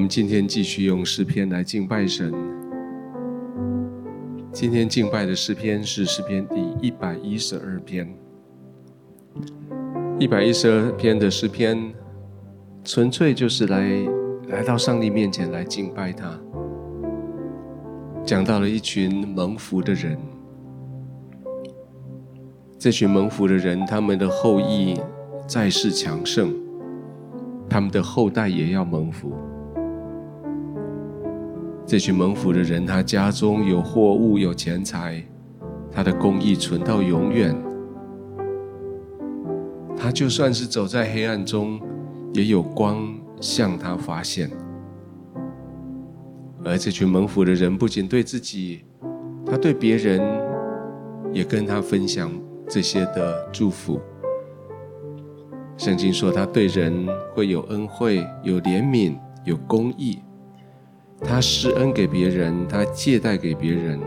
我们今天继续用诗篇来敬拜神。今天敬拜的诗篇是诗篇第一百一十二篇。一百一十二篇的诗篇，纯粹就是来来到上帝面前来敬拜他。讲到了一群蒙福的人，这群蒙福的人，他们的后裔在世强盛，他们的后代也要蒙福。这群蒙福的人，他家中有货物，有钱财，他的公益存到永远。他就算是走在黑暗中，也有光向他发现。而这群蒙福的人，不仅对自己，他对别人也跟他分享这些的祝福。圣经说，他对人会有恩惠，有怜悯，有公义。他施恩给别人，他借贷给别人，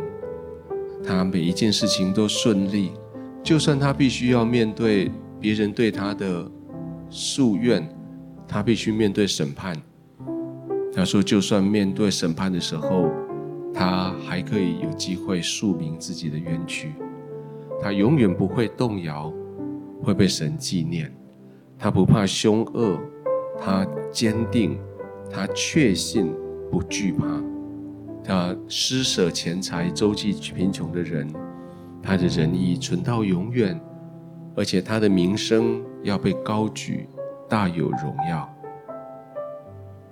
他每一件事情都顺利。就算他必须要面对别人对他的诉怨，他必须面对审判。他说，就算面对审判的时候，他还可以有机会述明自己的冤屈。他永远不会动摇，会被神纪念。他不怕凶恶，他坚定，他确信。不惧怕，他施舍钱财周济贫穷的人，他的仁义存到永远，而且他的名声要被高举，大有荣耀。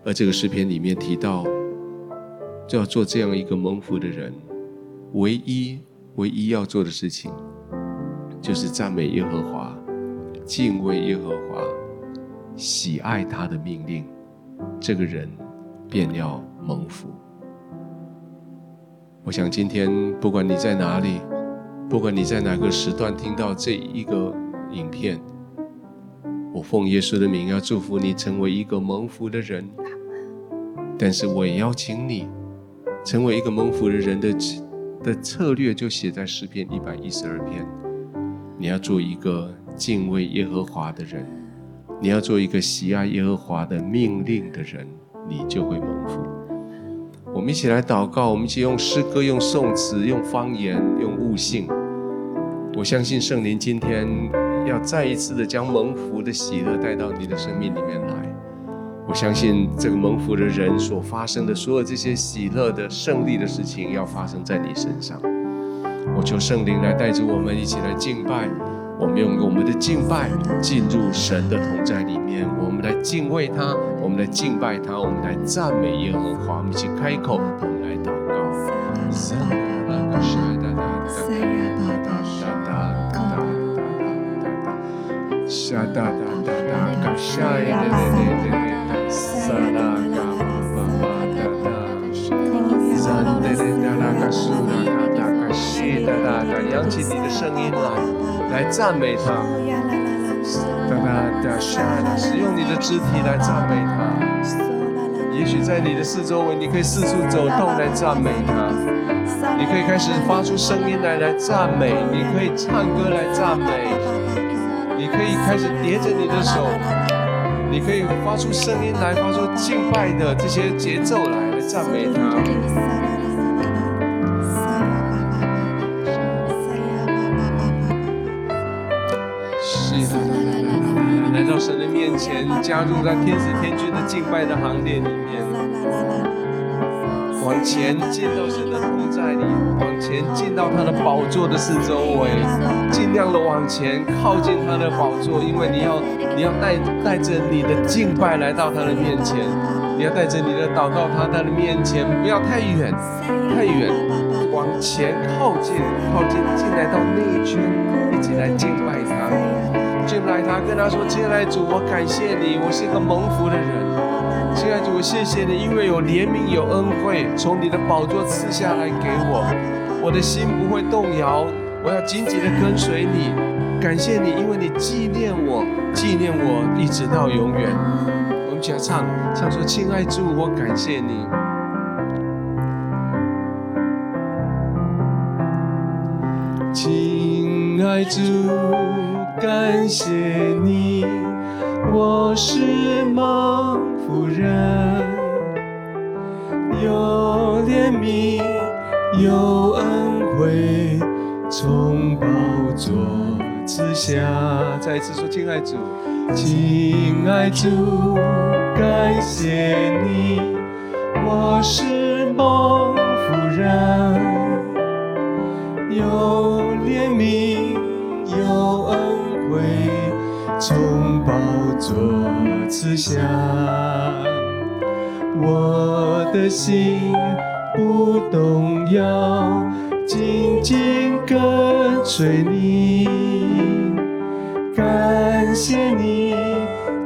而这个诗篇里面提到，就要做这样一个蒙福的人，唯一唯一要做的事情，就是赞美耶和华，敬畏耶和华，喜爱他的命令。这个人便要。蒙福。我想今天不管你在哪里，不管你在哪个时段听到这一个影片，我奉耶稣的名要祝福你成为一个蒙福的人。但是我也邀请你成为一个蒙福的人的的策略，就写在诗篇一百一十二篇。你要做一个敬畏耶和华的人，你要做一个喜爱耶和华的命令的人，你就会蒙福。我们一起来祷告，我们一起用诗歌、用颂词、用方言、用悟性。我相信圣灵今天要再一次的将蒙福的喜乐带到你的生命里面来。我相信这个蒙福的人所发生的所有这些喜乐的胜利的事情，要发生在你身上。我求圣灵来带着我们一起来敬拜。我们用我们的敬拜进入神的同在里面，我们来敬畏他，我们来敬拜他，我们来赞美耶和华。我们一起开口，我们来祷告。扬起你的声音来，来赞美他。使用你的肢体来赞美他。也许在你的四周围，你可以四处走动来赞美他。你可以开始发出声音来来赞美，你可以唱歌来赞美，你可以开始叠着你的手，你可以发出声音来，发出敬拜的这些节奏来来赞美他。神的面前，加入在天使天军的敬拜的行列里面，往前进到神的同在里，往前进到他的宝座的四周围，尽量的往前靠近他的宝座，因为你要你要带带着你的敬拜来到他的面前，你要带着你的祷告他他的面前，不要太远太远，往前靠近靠近进来到内圈，一起来敬拜他。进来，他跟他说：“亲爱的主，我感谢你，我是一个蒙福的人。亲爱的主，我谢谢你，因为有怜悯，有恩惠，从你的宝座赐下来给我，我的心不会动摇，我要紧紧的跟随你。感谢你，因为你纪念我，纪念我一直到永远。我们起来唱，唱说：亲爱的主，我感谢你，亲爱的主。”感谢你，我是蒙福人。有怜悯，有恩惠，从宝座之下。再一次说，亲爱主，亲爱主，感谢你，我是蒙福人，有怜悯，有恩，从宝座赐下。我的心不动摇，紧紧跟随你，感谢你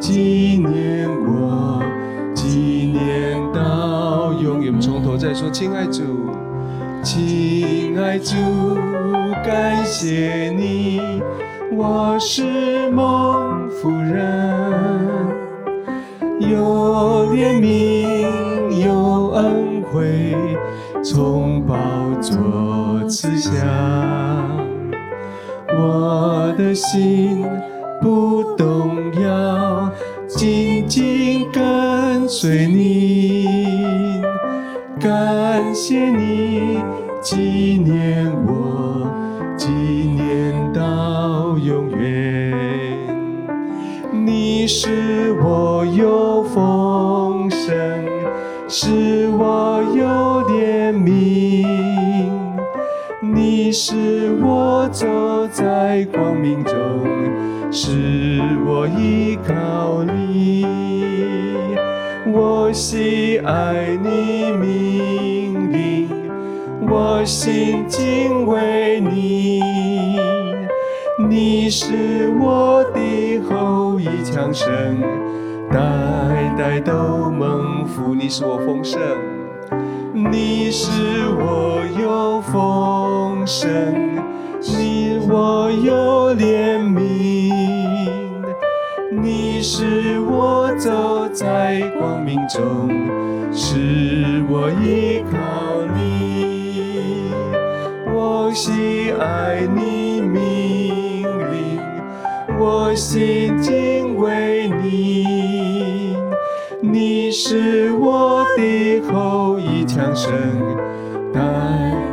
纪念我，纪念到永远。从头再说，亲爱主，亲爱主，感谢你，我是蒙福人，有怜悯。有恩惠从宝座赐下，我的心不动摇，紧紧跟随你，感谢你纪念我，纪念到永远。你使我有丰盛，使我有怜悯，你使我走在光明中，使我依靠你。我喜爱你命令，我心敬畏你。你是我的后裔强盛，代代都蒙福。你是我丰盛，你是我有丰盛，你我有怜悯，你使我走在光明中，使我依靠你。我喜爱你命令，我心敬畏你。你是我的后裔强盛，代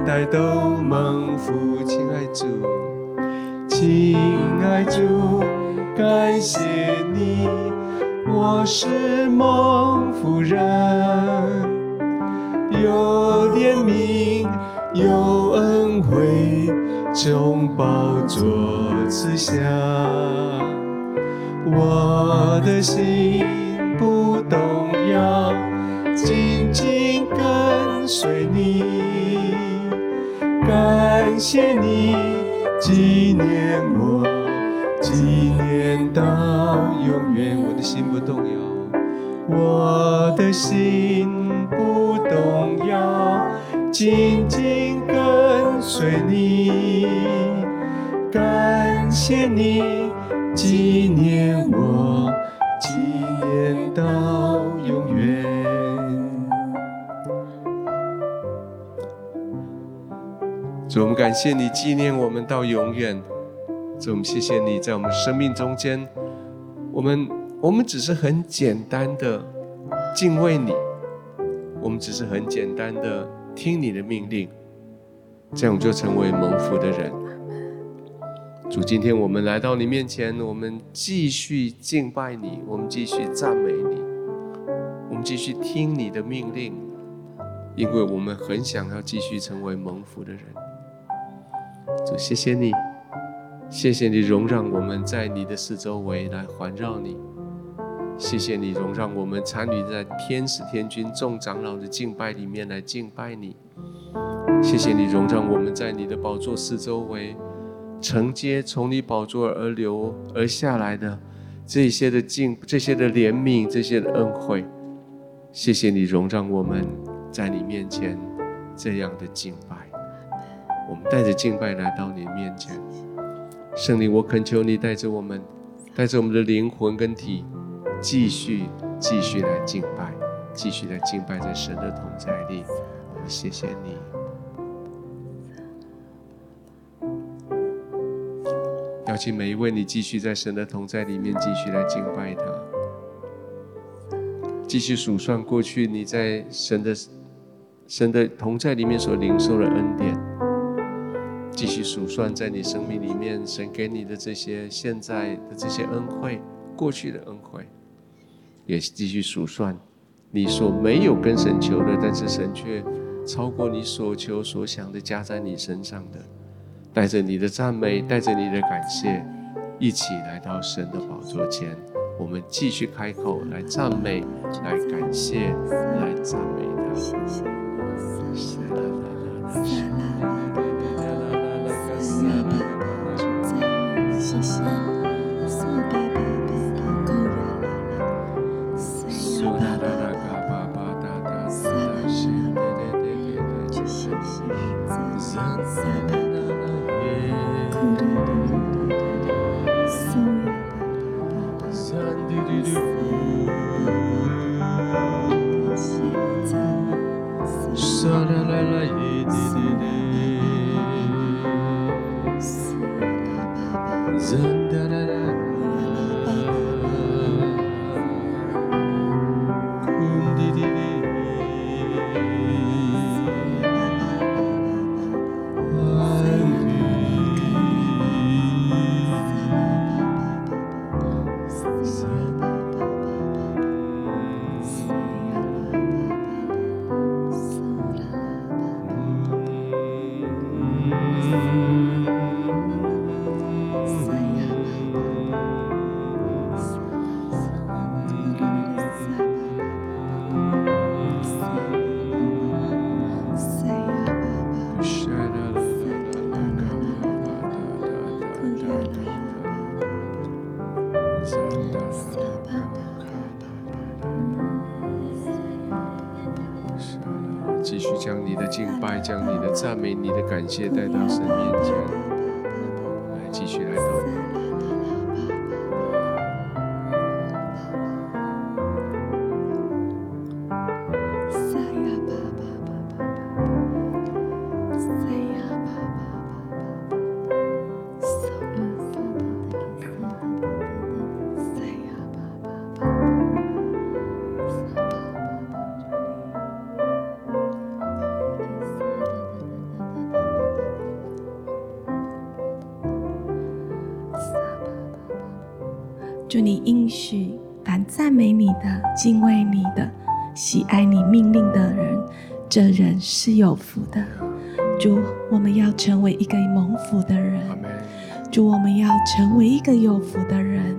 代都蒙福。亲爱主，亲爱主，感谢你，我是蒙福人，有怜悯，有恩惠，从宝座赐下，我的心。不动摇，紧紧跟随你，感谢你纪念我，纪念到永远。我的心不动摇，我的心不动摇，紧紧跟随你，感谢你纪念我。纪念到永远。主，我们感谢你纪念我们到永远。主，我们谢谢你在我们生命中间，我们我们只是很简单的敬畏你，我们只是很简单的听你的命令，这样就成为蒙福的人。主，今天我们来到你面前，我们继续敬拜你，我们继续赞美你，我们继续听你的命令，因为我们很想要继续成为蒙福的人。主，谢谢你，谢谢你容让我们在你的四周围来环绕你，谢谢你容让我们参与在天使天军众长老的敬拜里面来敬拜你，谢谢你容让我们在你的宝座四周围。承接从你宝座而流而下来的这些的敬、这些的怜悯、这些的恩惠，谢谢你容让我们在你面前这样的敬拜。我们带着敬拜来到你面前，圣灵，我恳求你带着我们，带着我们的灵魂跟体，继续继续来敬拜，继续来敬拜在神的同在里。我们谢谢你。邀请每一位，你继续在神的同在里面，继续来敬拜他，继续数算过去你在神的神的同在里面所领受的恩典，继续数算在你生命里面神给你的这些现在的这些恩惠，过去的恩惠，也继续数算你所没有跟神求的，但是神却超过你所求所想的加在你身上的，带着你的赞美，带着你的感谢，一起来到神的宝座前，我们继续开口来赞美，来感谢，来赞美他。谢谢三三八八八，库鲁鲁鲁鲁鲁，三八八八八八。继续将你的敬拜将你的赞美你的感谢带到神面前。来继续来是有福的。主，我们要成为一个蒙福的人。主，我们要成为一个有福的人。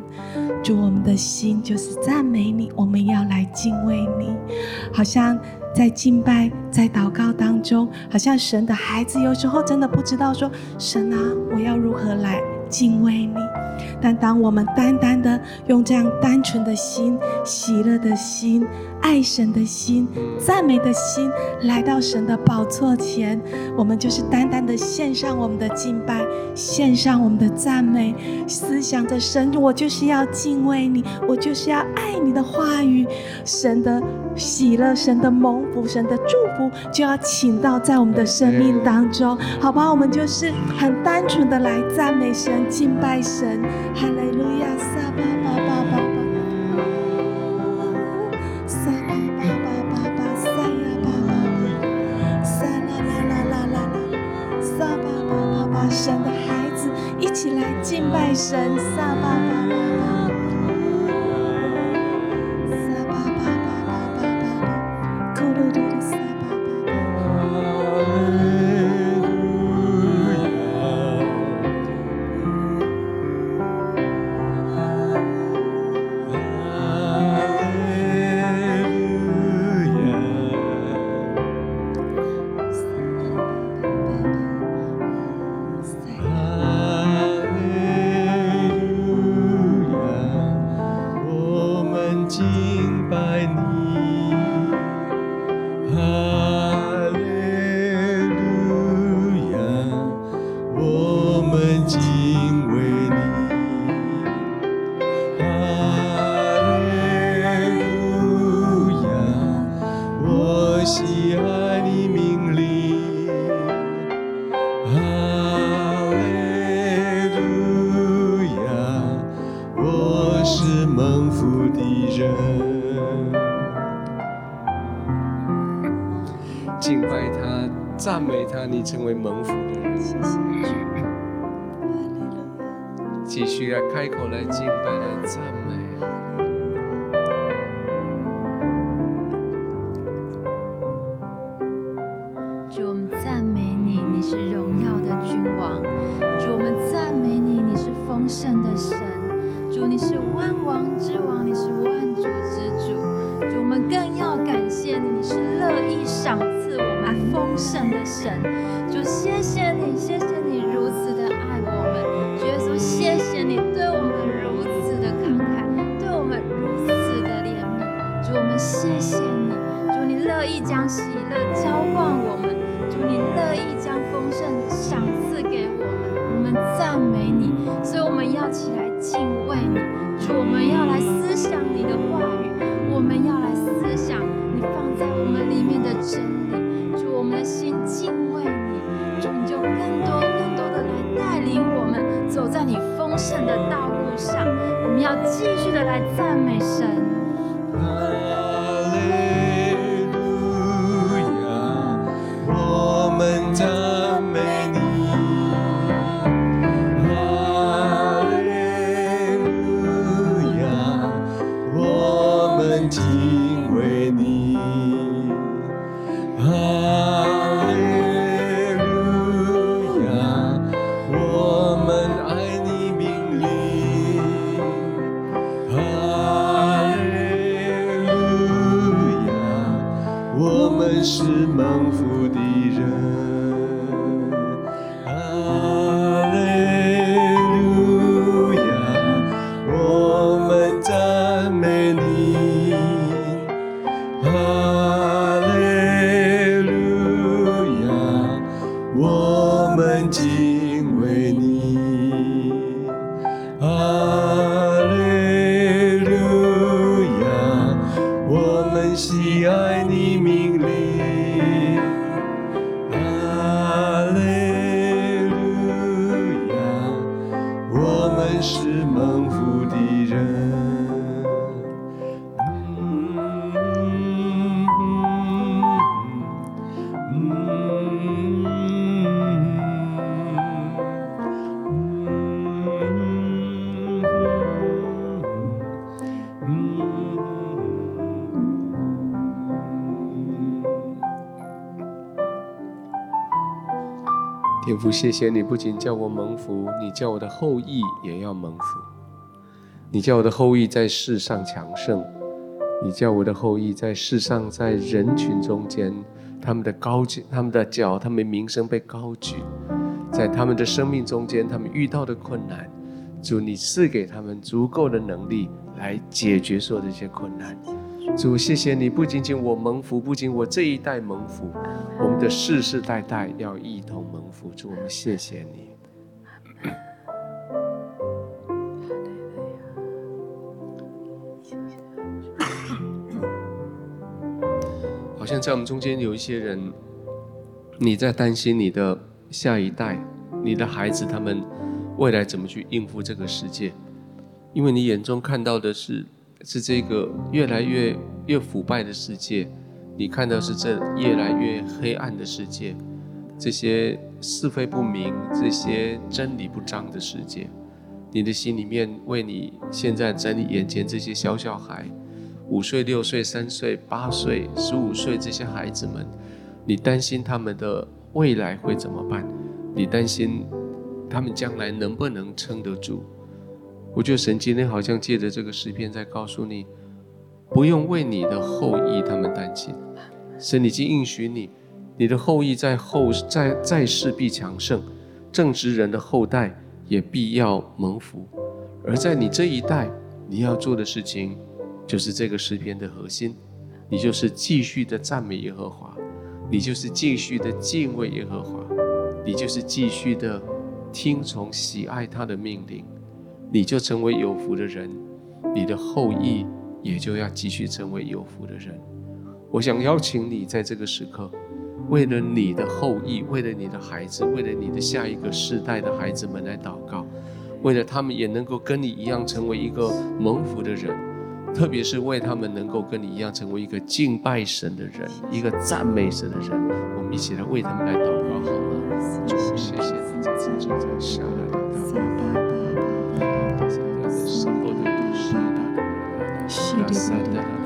主，我们的心就是赞美你，我们要来敬畏你。好像在敬拜、在祷告当中，好像神的孩子有时候真的不知道说：神啊，我要如何来敬畏你？但当我们单单的用这样单纯的心、喜乐的心、爱神的心、赞美的心来到神的宝座前，我们就是单单的献上我们的敬拜，献上我们的赞美，思想着神，我就是要敬畏你，我就是要爱你的话语，神的喜乐、神的蒙福、神的祝福就要请到在我们的生命当中，好吧？我们就是很单纯的来赞美神、敬拜神。哈利路亚，撒巴巴巴巴巴，拜神，撒巴巴巴爱你。你成为蒙福的人。谢谢主。继续来开口来敬拜来赞谢谢你。主，你乐意将喜乐浇灌我们。主，你乐意将丰盛赏赐给我们。我们赞美你，所以我们要起来敬畏你。主，我们要来思想你的话语，我们要来思想你放在我们里面的真理谢谢你，不仅叫我蒙福，你叫我的后裔也要蒙福。你叫我的后裔在世上强盛，你叫我的后裔在世上，在人群中间，他们的高举，他们的脚，他们名声被高举，在他们的生命中间，他们遇到的困难，主，你赐给他们足够的能力来解决所有这些困难。主，谢谢你，不仅仅我蒙福，不仅我这一代蒙福，我们的世世代代要一同蒙福。主，我们谢谢你。好像在我们中间有一些人，你在担心你的下一代、你的孩子，他们未来怎么去应付这个世界？因为你眼中看到的是是这个越来越越腐败的世界，你看到是这越来越黑暗的世界。这些是非不明、这些真理不彰的世界，你的心里面为你现在在你眼前这些小小孩，五岁、六岁、三岁、八岁、十五岁这些孩子们，你担心他们的未来会怎么办？你担心他们将来能不能撑得住？我觉得神今天好像借着这个诗篇在告诉你，不用为你的后裔他们担心，神已经应许你。你的后裔在后在在世必强盛，正直人的后代也必要蒙福。而在你这一代，你要做的事情，就是这个诗篇的核心，你就是继续的赞美耶和华，你就是继续的敬畏耶和华，你就是继续的听从喜爱他的命令，你就成为有福的人，你的后裔也就要继续成为有福的人。我想邀请你在这个时刻。为了你的后裔，为了你的孩子，为了你的下一个世代的孩子们来祷告，为了他们也能够跟你一样成为一个蒙福的人，特别是为他们能够跟你一样成为一个敬拜神的人，一个赞美神的人，我们一起来为他们来祷告，好吗？主，谢谢你在此正在下来 Shri Dada.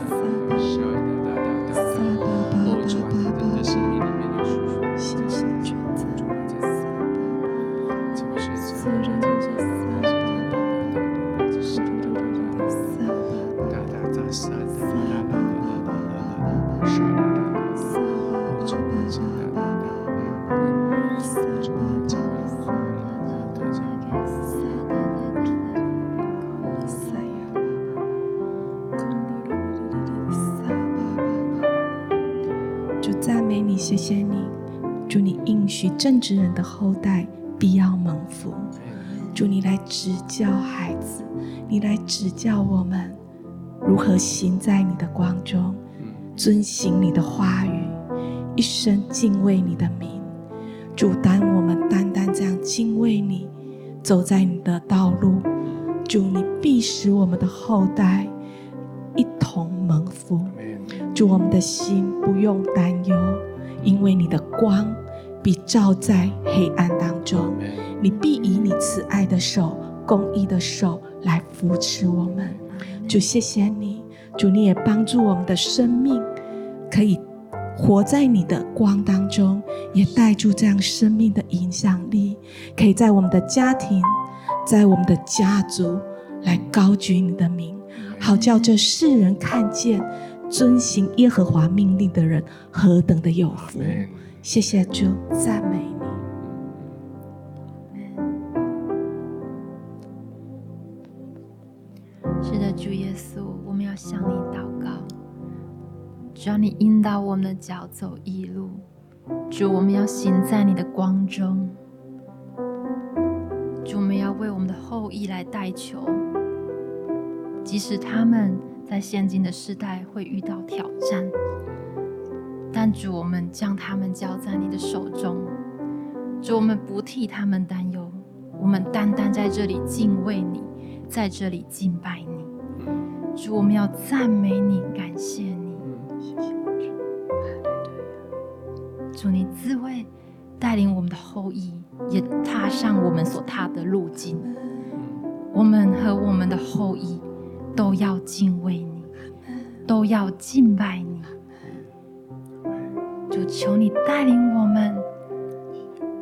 正直人的后代必要蒙福。祝，你来指教孩子，你来指教我们如何行在你的光中，遵行你的话语，一生敬畏你的名。主，当我们单单这样敬畏你，走在你的道路，主，你必使我们的后代一同蒙福。主，我们的心不用担忧，因为你的光。必照在黑暗当中，你必以你慈爱的手、公义的手来扶持我们。主，谢谢你，主，你也帮助我们的生命可以活在你的光当中，也带住这样生命的影响力，可以在我们的家庭、在我们的家族来高举你的名，好叫这世人看见遵行耶和华命令的人何等的有福。谢谢主，赞美你。是的，主耶稣，我们要向你祷告，只要你引导我们的脚走义路。主，我们要行在你的光中。主，我们要为我们的后裔来代求，即使他们在现今的世代会遇到挑战。但主，我们将他们交在你的手中。主，我们不替他们担忧，我们单单在这里敬畏你，在这里敬拜你。主，我们要赞美你，感谢你。主，你自会带领我们的后裔，也踏上我们所踏的路径。我们和我们的后裔都要敬畏你，都要敬拜你。主，求你带领我们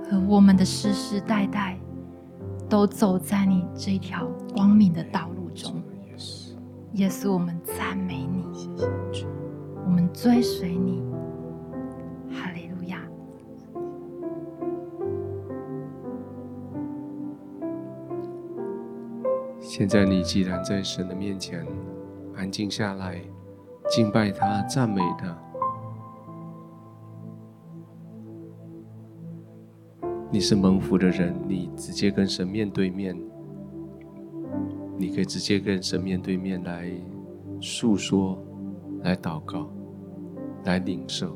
和我们的世世代代，都走在你这条光明的道路中。耶稣，我们赞美你，我们追随你。现在你既然在神的面前安静下来，敬拜他，赞美他。你是蒙福的人，你直接跟神面对面，你可以直接跟神面对面来诉说、来祷告、来领受。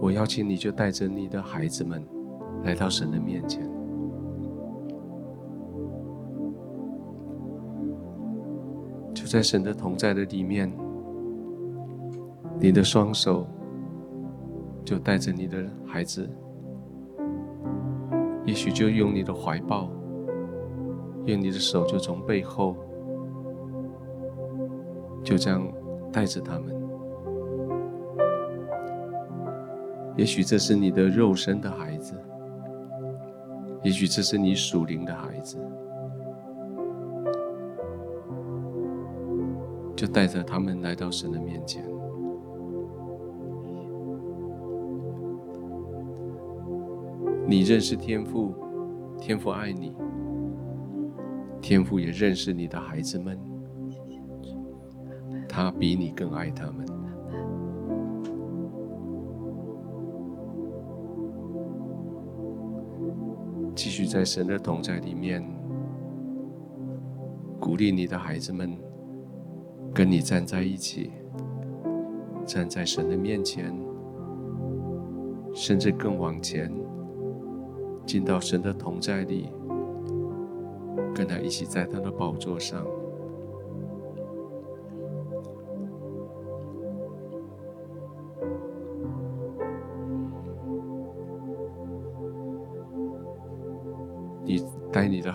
我邀请你就带着你的孩子们来到神的面前，就在神的同在的里面，你的双手。就带着你的孩子，也许就用你的怀抱，用你的手就从背后，就这样带着他们。也许这是你的肉身的孩子，也许这是你属灵的孩子，就带着他们来到神的面前。你认识天父，天父爱你，天父也认识你的孩子们，他比你更爱他们。在神的同在里面，鼓励你的孩子们跟你站在一起，站在神的面前，甚至更往前。进到神的同在里，跟他一起在他的宝座上。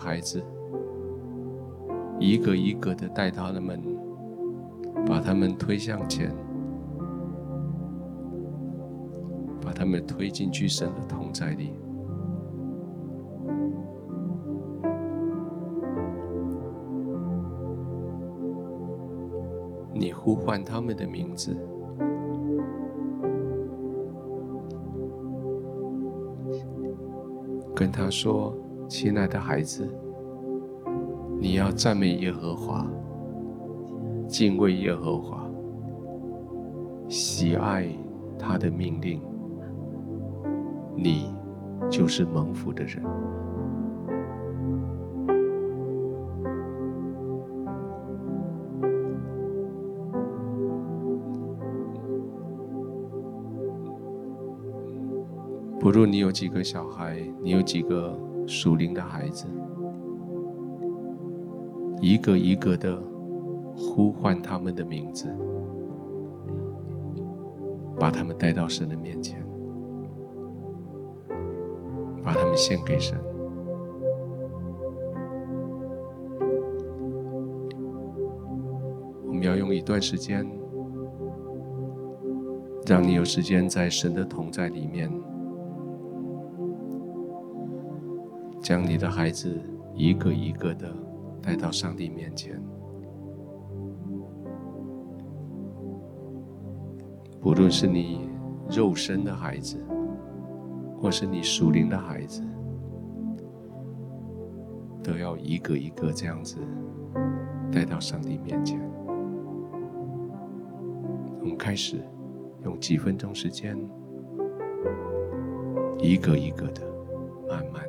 孩子，一个一个的带他们，把他们推向前，把他们推进去神的同在里。你呼唤他们的名字，跟他说：“亲爱的孩子，你要赞美耶和华，敬畏耶和华，喜爱他的命令，你就是蒙福的人。”不论你有几个小孩，你有几个属灵的孩子，一个一个的呼唤他们的名字，把他们带到神的面前，把他们献给神。我们要用一段时间，让你有时间在神的同在里面。将你的孩子一个一个的带到上帝面前，不论是你肉身的孩子，或是你属灵的孩子，都要一个一个这样子带到上帝面前。我们开始用几分钟时间，一个一个的，慢慢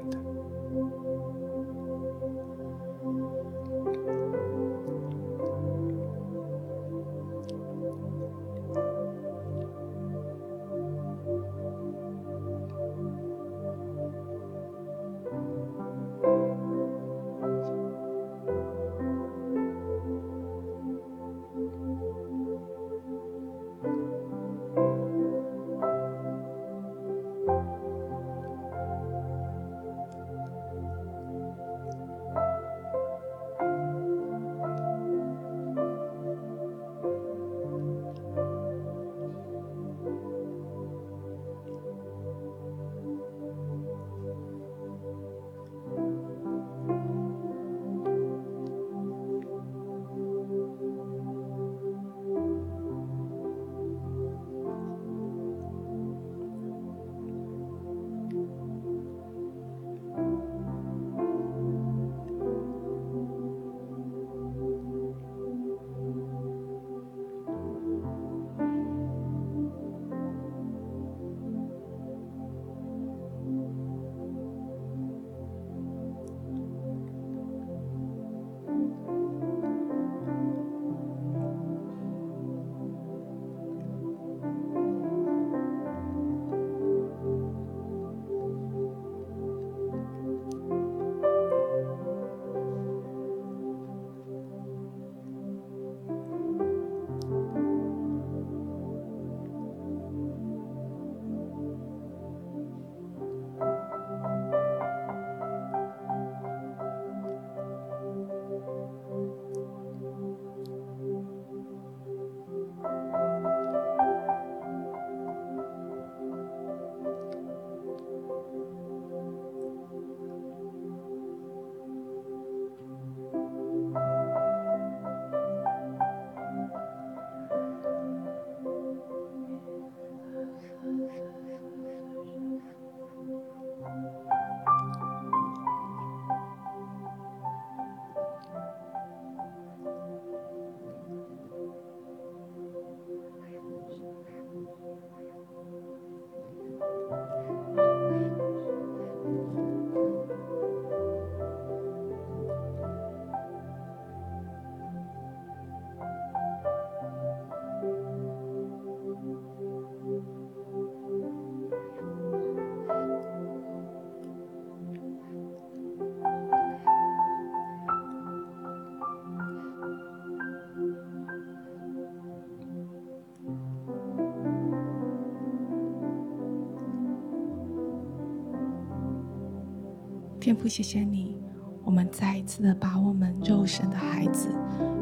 天父，谢谢你，我们再一次的把我们肉身的孩子、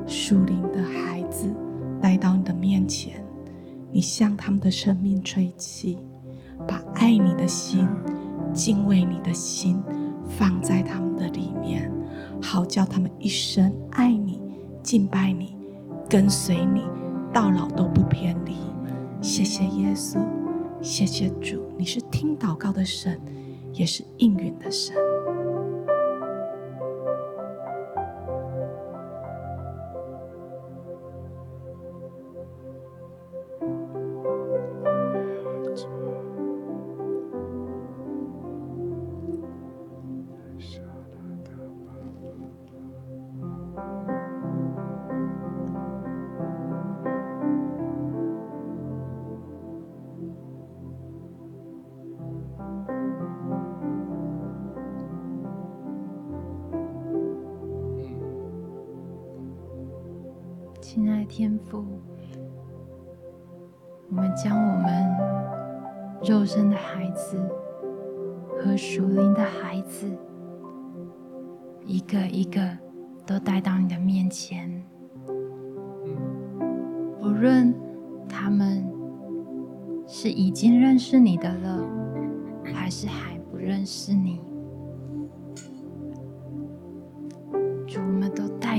属灵的孩子带到你的面前，你向他们的生命吹气，把爱你的心、敬畏你的心放在他们的里面，好叫他们一生爱你、敬拜你、跟随你，到老都不偏离。谢谢耶稣，谢谢主，你是听祷告的神，也是应允的神。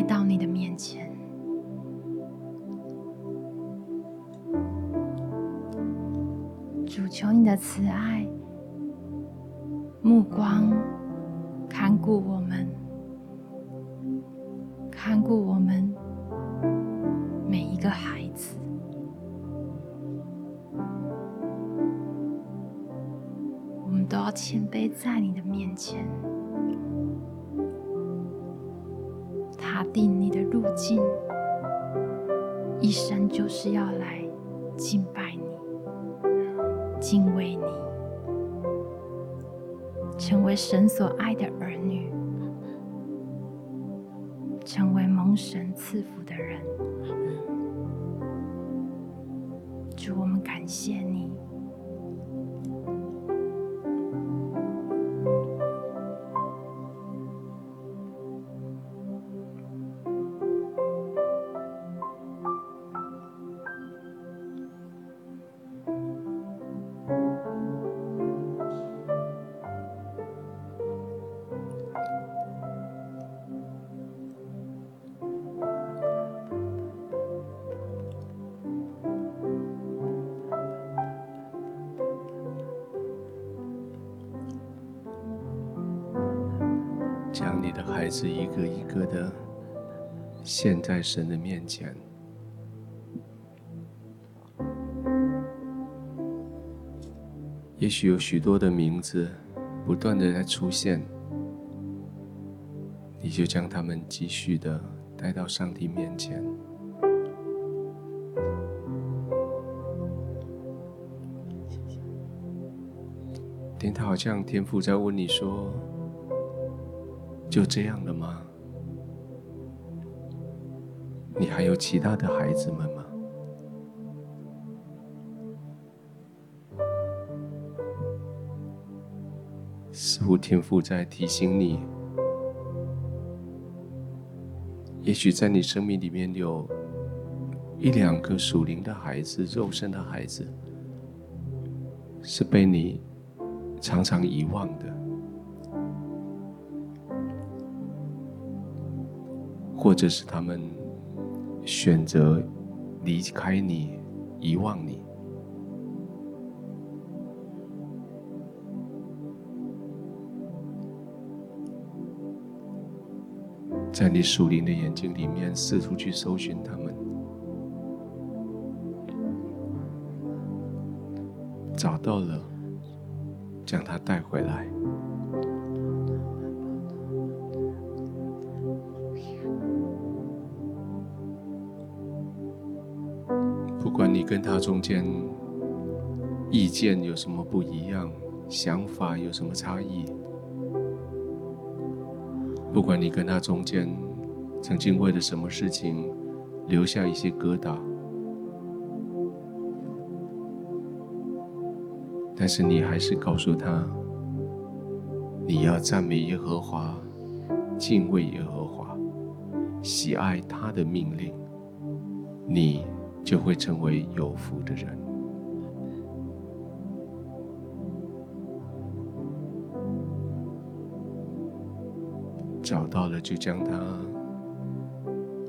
到你的面前。主，求你的慈爱、目光看顾我们，看顾我们每一个孩子。我们都要谦卑在你的面前，路径，一生就是要来敬拜你。敬畏你，成为神所爱的儿女，成为蒙神赐福的人。主，我们感谢你。的孩子一个一个的献在神的面前。也许有许多的名字不断的在出现，你就将他们继续的带到上帝面前。听他好像天父在问你说。就这样了吗？你还有其他的孩子们吗？似乎天父在提醒你，也许在你生命里面有一两个属灵的孩子、肉身的孩子，是被你常常遗忘的。或者是他们选择离开你、遗忘你，在你属灵的眼睛里面，四处去搜寻他们，找到了，将他带回来。中间意见有什么不一样？想法有什么差异？不管你跟他中间曾经为了什么事情留下一些疙瘩，但是你还是告诉他，你要赞美耶和华，敬畏耶和华，喜爱他的命令，你就会成为有福的人。找到了，就将他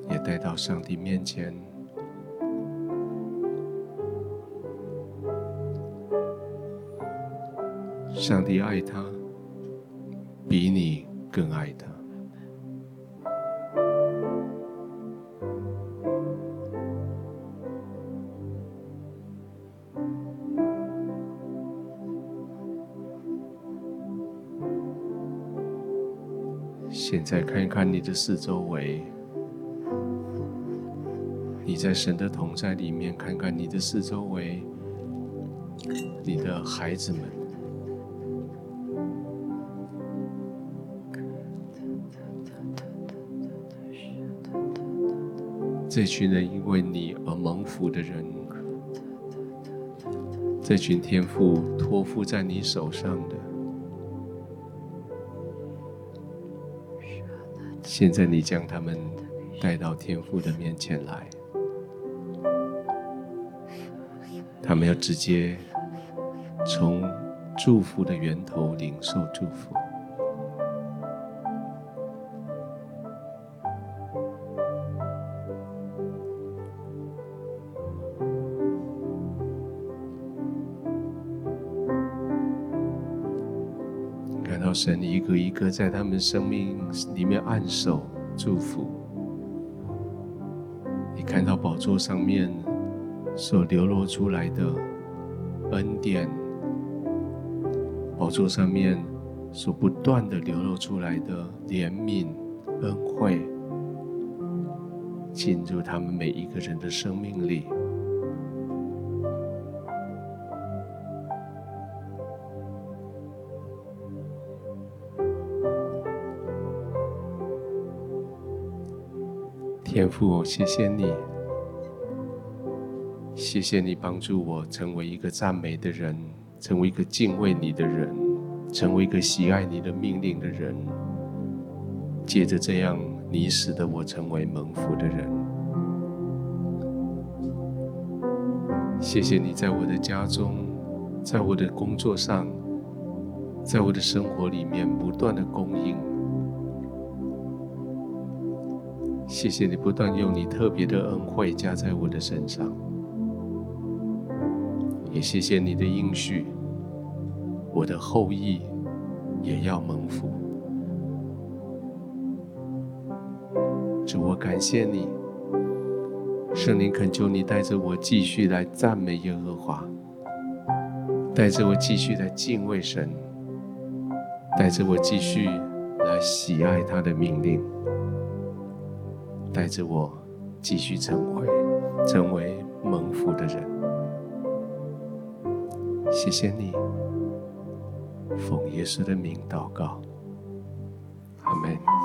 也带到上帝面前。上帝爱他，比你更爱他。再看一看你的四周围，你在神的同在里面，看看你的四周围，你的孩子们，这群人因为你而蒙福的人，这群天赋托付在你手上的。现在你将他们带到天父的面前来，他们要直接从祝福的源头领受祝福。神一个一个在他们生命里面按手祝福，你看到宝座上面所流露出来的恩典，宝座上面所不断的流露出来的怜悯恩惠，进入他们每一个人的生命里。天父，谢谢你，谢谢你帮助我成为一个赞美的人，成为一个敬畏你的人，成为一个喜爱你的命令的人。借着这样，你使得我成为蒙福的人。谢谢你在我的家中，在我的工作上，在我的生活里面不断的供应。谢谢你不断用你特别的恩惠加在我的身上，也谢谢你的应许，我的后裔也要蒙福。主，我感谢你，圣灵恳求你带着我继续来赞美耶和华，带着我继续来敬畏神，带着我继续来喜爱他的命令。带着我继续成为成为蒙福的人，谢谢你，奉耶稣的名祷告，阿门。